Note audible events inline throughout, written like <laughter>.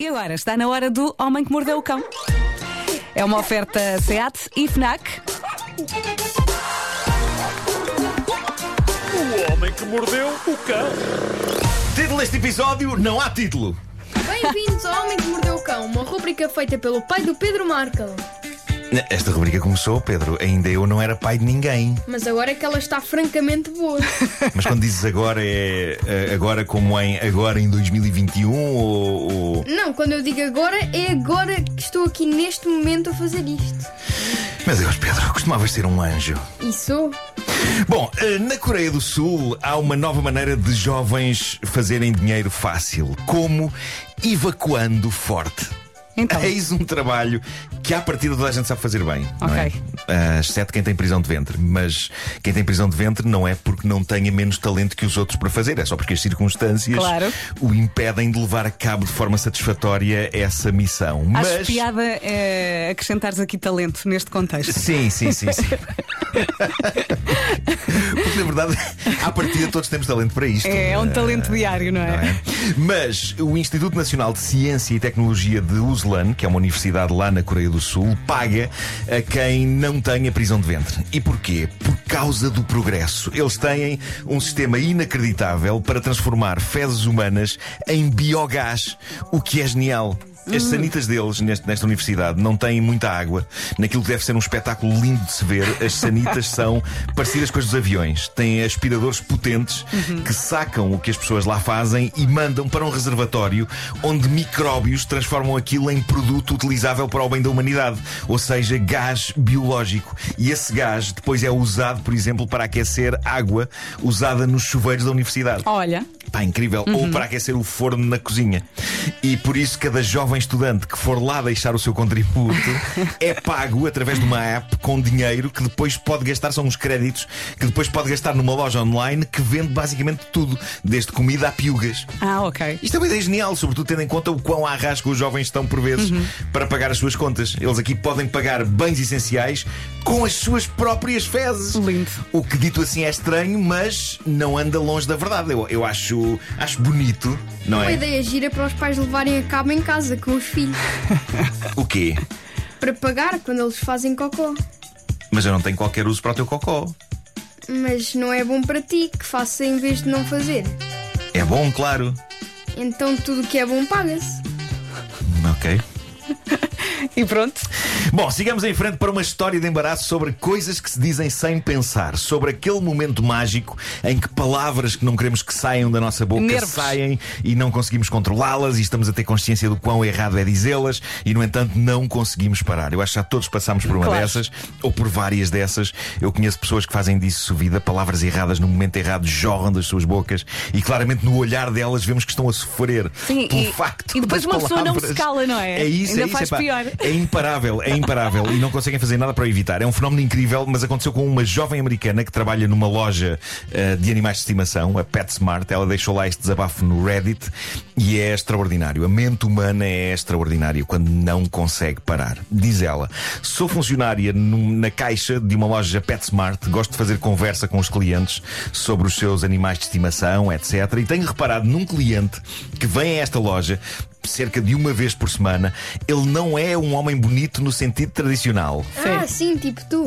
E agora está na hora do Homem que Mordeu o Cão. É uma oferta SEAT e FNAC. O homem que mordeu o cão. Título deste episódio: Não há título. Bem-vindos ao Homem que Mordeu o Cão, uma rubrica feita pelo pai do Pedro Markel. Esta rubrica começou, Pedro. Ainda eu não era pai de ninguém. Mas agora é que ela está francamente boa. <laughs> Mas quando dizes agora, é eh, agora como em agora em 2021 ou. ou... Não, quando eu digo agora, é agora que estou aqui neste momento a fazer isto. Meu Deus, Pedro, costumavas ser um anjo. E sou. Bom, eh, na Coreia do Sul há uma nova maneira de jovens fazerem dinheiro fácil. Como evacuando forte. Então. Eis um trabalho que à partida toda a gente sabe fazer bem. Não é? Ok. Ah, exceto quem tem prisão de ventre. Mas quem tem prisão de ventre não é porque não tenha menos talento que os outros para fazer, é só porque as circunstâncias Claro. o impedem de levar a cabo de forma satisfatória essa missão. Acho Mas. piada é acrescentares aqui talento neste contexto. Sim, sim, sim, sim. <laughs> Na verdade, <laughs> à partida todos temos talento para isto. É, é um talento diário, não é? Não é? Mas o Instituto Nacional de Ciência e Tecnologia de Uzlan, que é uma universidade lá na Coreia do Sul, paga a quem não tenha prisão de ventre. E porquê? Por causa do progresso. Eles têm um sistema inacreditável para transformar fezes humanas em biogás, o que é genial. As sanitas deles, neste- nesta universidade, não têm muita água. Naquilo que deve ser um espetáculo lindo de se ver, as sanitas <laughs> são parecidas com as dos aviões. Têm aspiradores potentes que sacam o que as pessoas lá fazem e mandam para um reservatório onde micróbios transformam aquilo em produto utilizável para o bem da humanidade. Ou seja, gás biológico. E esse gás depois é usado, por exemplo, para aquecer água usada nos chuveiros da universidade. Olha, Pá, incrível. Ou para aquecer o forno na cozinha. E por isso, cada jovem estudante que for lá deixar o seu contributo <laughs> é pago através de uma app com dinheiro que depois pode gastar, são uns créditos que depois pode gastar numa loja online que vende basicamente tudo, desde comida a piugas. ah, ok. Isto é uma ideia genial, sobretudo tendo em conta o quão à rasca os jovens estão por vezes para pagar as suas contas. Eles aqui podem pagar bens essenciais com as suas próprias fezes. Lindo. O que dito assim é estranho, mas não anda longe da verdade. Eu, eu acho, acho bonito, não Uma é? ideia gira para os pais levarem a cabo em casa com os filhos. <laughs> O quê? Para pagar quando eles fazem cocó. Mas eu não tenho qualquer uso para o teu cocó. Mas não é bom para ti que faça em vez de não fazer. É bom, claro. Então tudo o que é bom paga-se. Ok. <laughs> E pronto. Bom, sigamos em frente para uma história de embaraço sobre coisas que se dizem sem pensar, sobre aquele momento mágico em que palavras que não queremos que saiam da nossa boca Nervos. saem e não conseguimos controlá-las e estamos a ter consciência do quão errado é dizê-las e, no entanto, não conseguimos parar. Eu acho que já todos passamos por uma Claro. dessas ou por várias dessas. Eu conheço pessoas que fazem disso vida, palavras erradas no momento errado jorram das suas bocas e claramente no olhar delas vemos que estão a sofrer Sim, pelo e- facto e depois uma pessoa não se palavras. cala, não é? É isso, Ainda é isso. faz epá. pior. É imparável, é imparável e não conseguem fazer nada para evitar. É um fenómeno incrível, mas aconteceu com uma jovem americana que trabalha numa loja eh, de animais de estimação, a PetSmart. Ela deixou lá este desabafo no Reddit e é extraordinário. A mente humana é extraordinária quando não consegue parar. Diz ela: Sou funcionária num- na caixa de uma loja PetSmart, gosto de fazer conversa com os clientes sobre os seus animais de estimação, etc. E tenho reparado num cliente que vem a esta loja cerca de uma vez por semana. Ele não é um homem bonito no sentido tradicional. Ah, sim, tipo tu.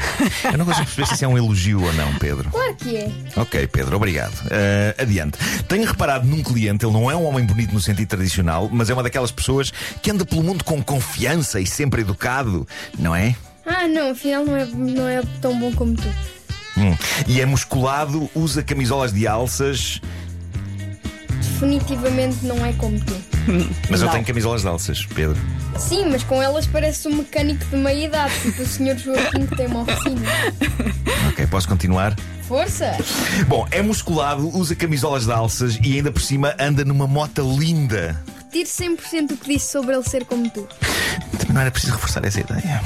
<laughs> Eu não consigo perceber se isso é um elogio ou não, Pedro. Claro que é. Ok, Pedro, obrigado. Ah, adiante. Tenho reparado num cliente, ele não é um homem bonito no sentido tradicional, mas é uma daquelas pessoas que anda pelo mundo com confiança e sempre educado, não é? Ah, não, afinal não é, não é tão bom como tu. Hum. E é musculado, usa camisolas de alças, Definitivamente não é como tu. <laughs> mas eu Não. tenho camisolas de alças, Pedro. Sim, mas com elas parece um mecânico de meia idade, tipo o Sr. Joaquim que tem uma oficina. <laughs> Ok, posso continuar? Força! Bom, é musculado, usa camisolas de alças e ainda por cima anda numa moto linda. Retiro 100% o que disse sobre ele ser como tu. Também não era preciso reforçar essa ideia.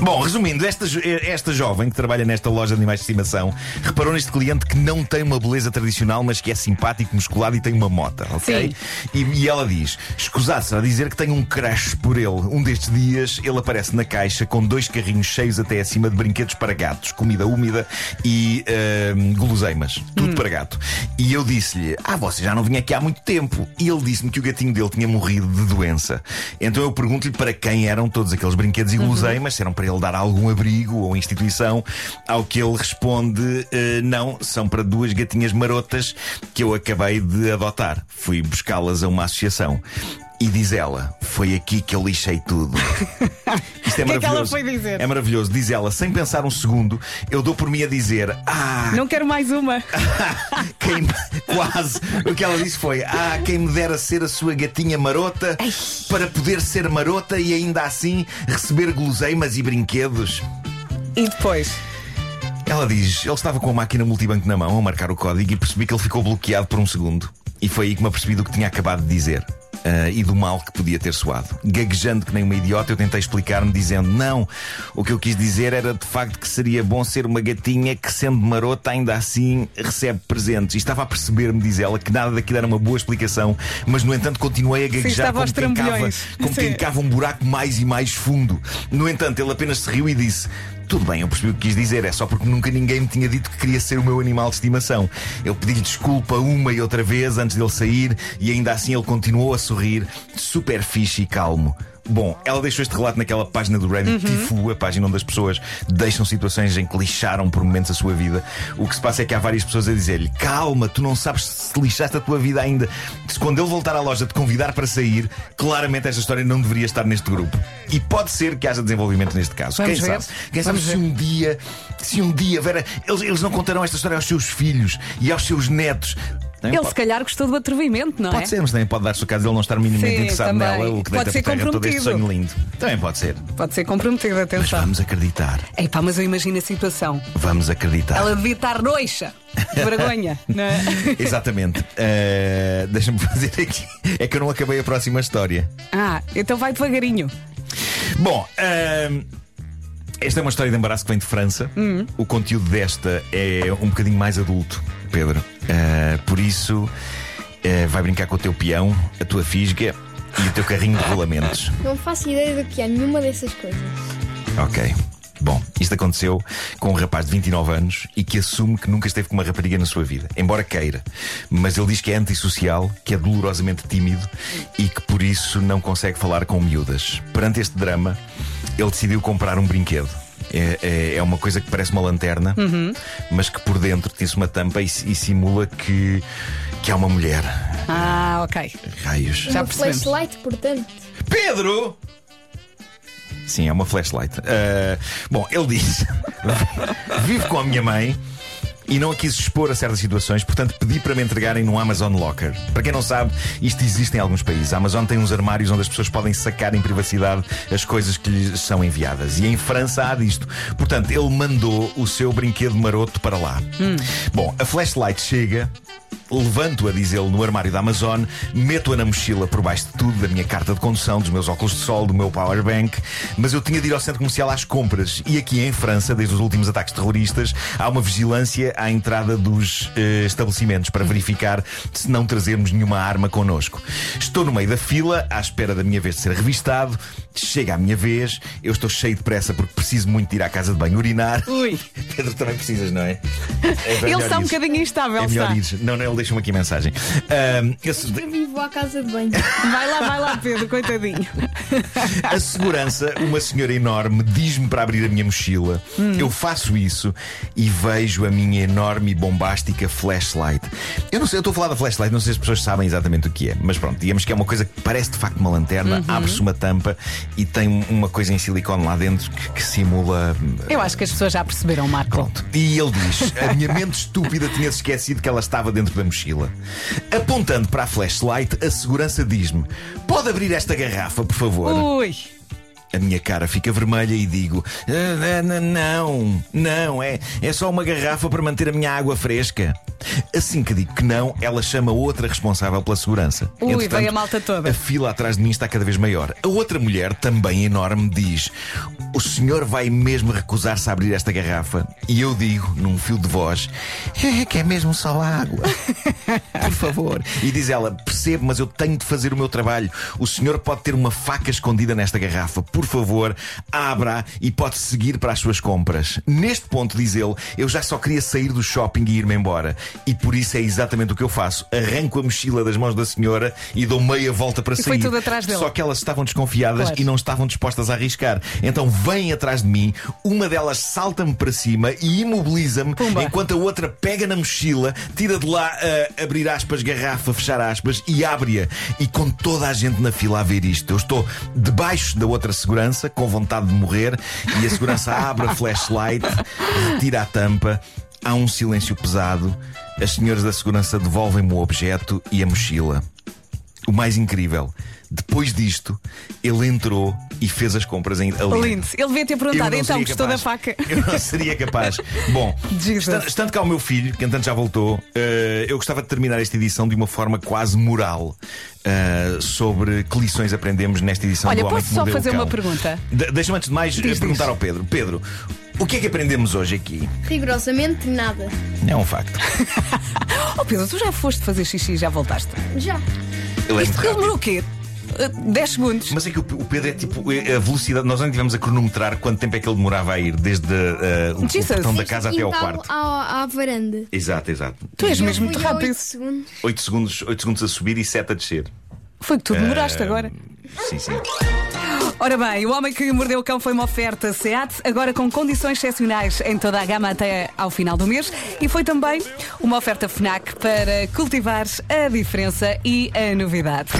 Bom, resumindo, esta, esta jovem que trabalha nesta loja de animais de estimação reparou neste cliente que não tem uma beleza tradicional, mas que é simpático, musculado e tem uma mota, ok? E, e ela diz: escusado a dizer que tem um crush por ele. Um destes dias ele aparece na caixa com dois carrinhos cheios até acima de brinquedos para gatos, comida úmida e ahm, guloseimas. Tudo para gato. E eu disse-lhe: Ah, você já não vinha aqui há muito tempo. E ele disse-me que o gatinho dele tinha morrido de doença. Então eu pergunto-lhe para quem eram todos aqueles brinquedos e guloseimas, se eram para ele dar algum abrigo ou instituição. Ao que ele responde: "Eh, Não, são para duas gatinhas marotas que eu acabei de adotar. Fui buscá-las a uma associação. E diz ela: Foi aqui que eu lixei tudo. <laughs> Isto é que é que ela maravilhoso. foi dizer? É maravilhoso. Diz ela, sem pensar um segundo, eu dou por mim a dizer: Ah, Não quero mais uma. <laughs> quem quase. O que ela disse foi: Ah, quem me dera ser a sua gatinha marota para poder ser marota e ainda assim receber guloseimas e brinquedos. E depois? Ela diz: Ele estava com a máquina multibanco na mão a marcar o código e percebi que ele ficou bloqueado por um segundo. E foi aí que me apercebi do que tinha acabado de dizer. Ah, e do mal que podia ter soado. Gaguejando que nem uma idiota, eu tentei explicar-me dizendo: Não, o que eu quis dizer era de facto que seria bom ser uma gatinha que, sendo marota, ainda assim recebe presentes. E estava a perceber-me, diz ela, que nada daquilo era uma boa explicação, mas no entanto continuei a gaguejar estava como, quem cava, trambolhões. como quem Sim. cava um buraco mais e mais fundo. No entanto, ele apenas se riu e disse: Tudo bem, eu percebi o que quis dizer, é só porque nunca ninguém me tinha dito que queria ser o meu animal de estimação. Eu pedi-lhe desculpa uma e outra vez antes dele sair e ainda assim ele continuou a sorrir, super fixe e calmo. Bom, ela deixou este relato naquela página do Reddit Tifu, a página onde as pessoas deixam situações em que lixaram por momentos a sua vida. O que se passa é que há várias pessoas a dizer-lhe: Calma, tu não sabes se lixaste a tua vida ainda. Se quando ele voltar à loja te convidar para sair, claramente esta história não deveria estar neste grupo. E pode ser que haja desenvolvimento neste caso. Vamos Quem ver. sabe? Quem sabe Vamos se ver. um dia, se um dia, Vera, eles, eles não contarão esta história aos seus filhos e aos seus netos. Também Ele pode- se calhar gostou do atrevimento, não é? Pode ser, mas também pode dar-se o caso de ele não estar minimamente Sim, interessado também. nela, o que Pode ser comprometido. sonho lindo. Também pode ser. Pode ser comprometido, Mas atenção. vamos acreditar. Epá, mas eu imagino a situação. Vamos acreditar. Ela devia estar roxa. de Vergonha, <laughs> não é? Exatamente. Uh, Deixa-me fazer aqui. É que eu não acabei a próxima história. Ah, então vai devagarinho. Bom, ahm, esta é uma história de embaraço que vem de França. O conteúdo desta é um bocadinho mais adulto, Pedro. Ah, por isso, ah, vai brincar com o teu peão, a tua fisga e o teu carrinho de rolamentos. Não faço ideia do que é nenhuma dessas coisas. Ok. Bom, isto aconteceu com um rapaz de 29 anos e que assume que nunca esteve com uma rapariga na sua vida, embora queira. Mas ele diz que é antissocial, que é dolorosamente tímido e que por isso não consegue falar com miúdas. Perante este drama, ele decidiu comprar um brinquedo. É, é- é uma coisa que parece uma lanterna, mas que por dentro tem uma tampa e, e simula que, que é uma mulher. Ah, ok. Raios. Já Uma percebemos. flashlight, portanto. Pedro! Sim, é uma flashlight. Ah, bom, ele diz: <laughs> Vivo com a minha mãe e não a quis expor a certas situações, portanto pedi para me entregarem no Amazon Locker. Para quem não sabe, isto existe em alguns países. A Amazon tem uns armários onde as pessoas podem sacar em privacidade as coisas que lhes são enviadas. E em França há disto. Portanto, ele mandou o seu brinquedo maroto para lá. Bom, a flashlight chega. Levanto-a, diz ele, no armário da Amazon, meto-a na mochila por baixo de tudo, da minha carta de condução, dos meus óculos de sol, do meu powerbank, mas eu tinha de ir ao centro comercial às compras. E aqui em França, desde os últimos ataques terroristas, há uma vigilância à entrada dos eh, estabelecimentos para verificar se não trazermos nenhuma arma connosco. Estou no meio da fila, à espera da minha vez de ser revistado. Chega a minha vez, eu estou cheio de pressa porque preciso muito de ir à casa de banho urinar. Ui. <laughs> Pedro, também precisas, não é? É Ele está um bocadinho instável, É melhor está. ires. Não, não, ele deixa-me aqui mensagem. Ahm, esse- Eu vivo à casa de banho. Vai lá, vai lá, Pedro, coitadinho. a segurança, uma senhora enorme, diz-me para abrir a minha mochila. Eu faço isso e vejo a minha enorme e bombástica flashlight. Eu não sei, eu estou a falar da flashlight, não sei se as pessoas sabem exatamente o que é, mas pronto, digamos que é uma coisa que parece de facto uma lanterna, abre-se uma tampa e tem um- uma coisa em silicone lá dentro que, que simula. Eu acho que as pessoas já perceberam, Marco. Pronto. E ele diz: A minha mente <laughs> estúpida tinha esquecido que ela estava dentro da mochila. Apontando para a flashlight, a segurança diz-me: Pode abrir esta garrafa, por favor? Ui. A minha cara fica vermelha e digo: "Ah, n- Não, não, é, é só uma garrafa para manter a minha água fresca. Assim que digo que não, ela chama outra responsável pela segurança. Ui, Entretanto, veio a malta toda. A fila atrás de mim está cada vez maior. A outra mulher, também enorme, diz: O senhor vai mesmo recusar-se a abrir esta garrafa? E eu digo, num fio de voz: É que é mesmo só água. <laughs> Por favor. E diz ela: Percebo, mas eu tenho de fazer o meu trabalho. O senhor pode ter uma faca escondida nesta garrafa. Por favor, abra e pode seguir para as suas compras. Neste ponto, diz ele, eu já só queria sair do shopping e ir-me embora. E por isso é exatamente o que eu faço. Arranco a mochila das mãos da senhora e dou meia volta para E sair. foi tudo atrás dele. Só que elas estavam desconfiadas Claro. e não estavam dispostas a arriscar. Então vêm atrás de mim, uma delas salta-me para cima e imobiliza-me, enquanto a outra pega na mochila, tira de lá a abrir aspas, garrafa, fechar aspas e abre-a. E com toda a gente na fila a ver isto, eu estou debaixo da outra segurança, com vontade de morrer, e a segurança <laughs> abre a flashlight, retira a tampa, há um silêncio pesado. As senhoras da segurança devolvem-me o objeto e a mochila. O mais incrível, depois disto, ele entrou e fez as compras em ali. Lindo. Ele devia ter Eu perguntado, não então, seria gostou da capaz. faca? <laughs> Eu não seria capaz. Bom, Jesus. estando, estando cá o meu filho, que entanto já voltou, eh, eu gostava de terminar esta edição de uma forma quase moral eh, sobre que lições aprendemos nesta edição Olha, do Homem posso que só Mordeu o fazer Cão. uma pergunta? De- Deixa-me antes de mais eh, Diz, perguntar diz. ao Pedro. Pedro, o que é que aprendemos hoje aqui? Rigorosamente nada. É um facto. <laughs> Oh Pedro, tu já foste fazer xixi e já voltaste. Já. Ele é muito rápido. demorou o quê? Uh, 10 segundos. Mas é que o Pedro é tipo é a velocidade. Nós não tivemos a cronometrar quanto tempo é que ele demorava a ir, desde eh, o, o Jesus. portão da casa até ao Quintal quarto. À, à varanda. Exato, exato. Tu és mesmo muito rápido. oito segundos. 8 segundos, 8 segundos a subir e 7 a descer. Foi que tu demoraste Eh, agora. Sim, sim. Ora bem, o homem que mordeu o cão foi uma oferta SEAT, agora com condições excepcionais em toda a gama até ao final do mês. E foi também uma oferta FNAC para cultivar a diferença e a novidade.